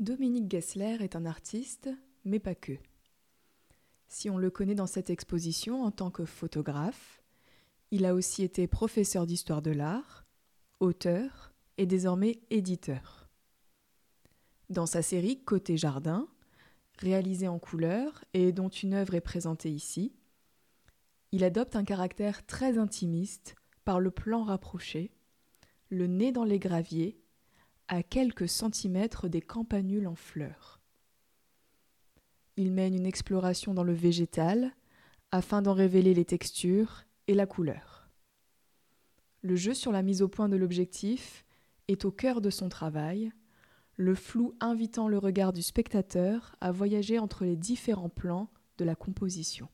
Dominique Gessler est un artiste, mais pas que. Si on le connaît dans cette exposition en tant que photographe, il a aussi été professeur d'histoire de l'art, auteur et désormais éditeur. Dans sa série Côté Jardin, réalisée en couleur et dont une œuvre est présentée ici, il adopte un caractère très intimiste par le plan rapproché, le nez dans les graviers, à quelques centimètres des campanules en fleurs. Il mène une exploration dans le végétal afin d'en révéler les textures et la couleur. Le jeu sur la mise au point de l'objectif est au cœur de son travail, le flou invitant le regard du spectateur à voyager entre les différents plans de la composition.